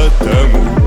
matamos.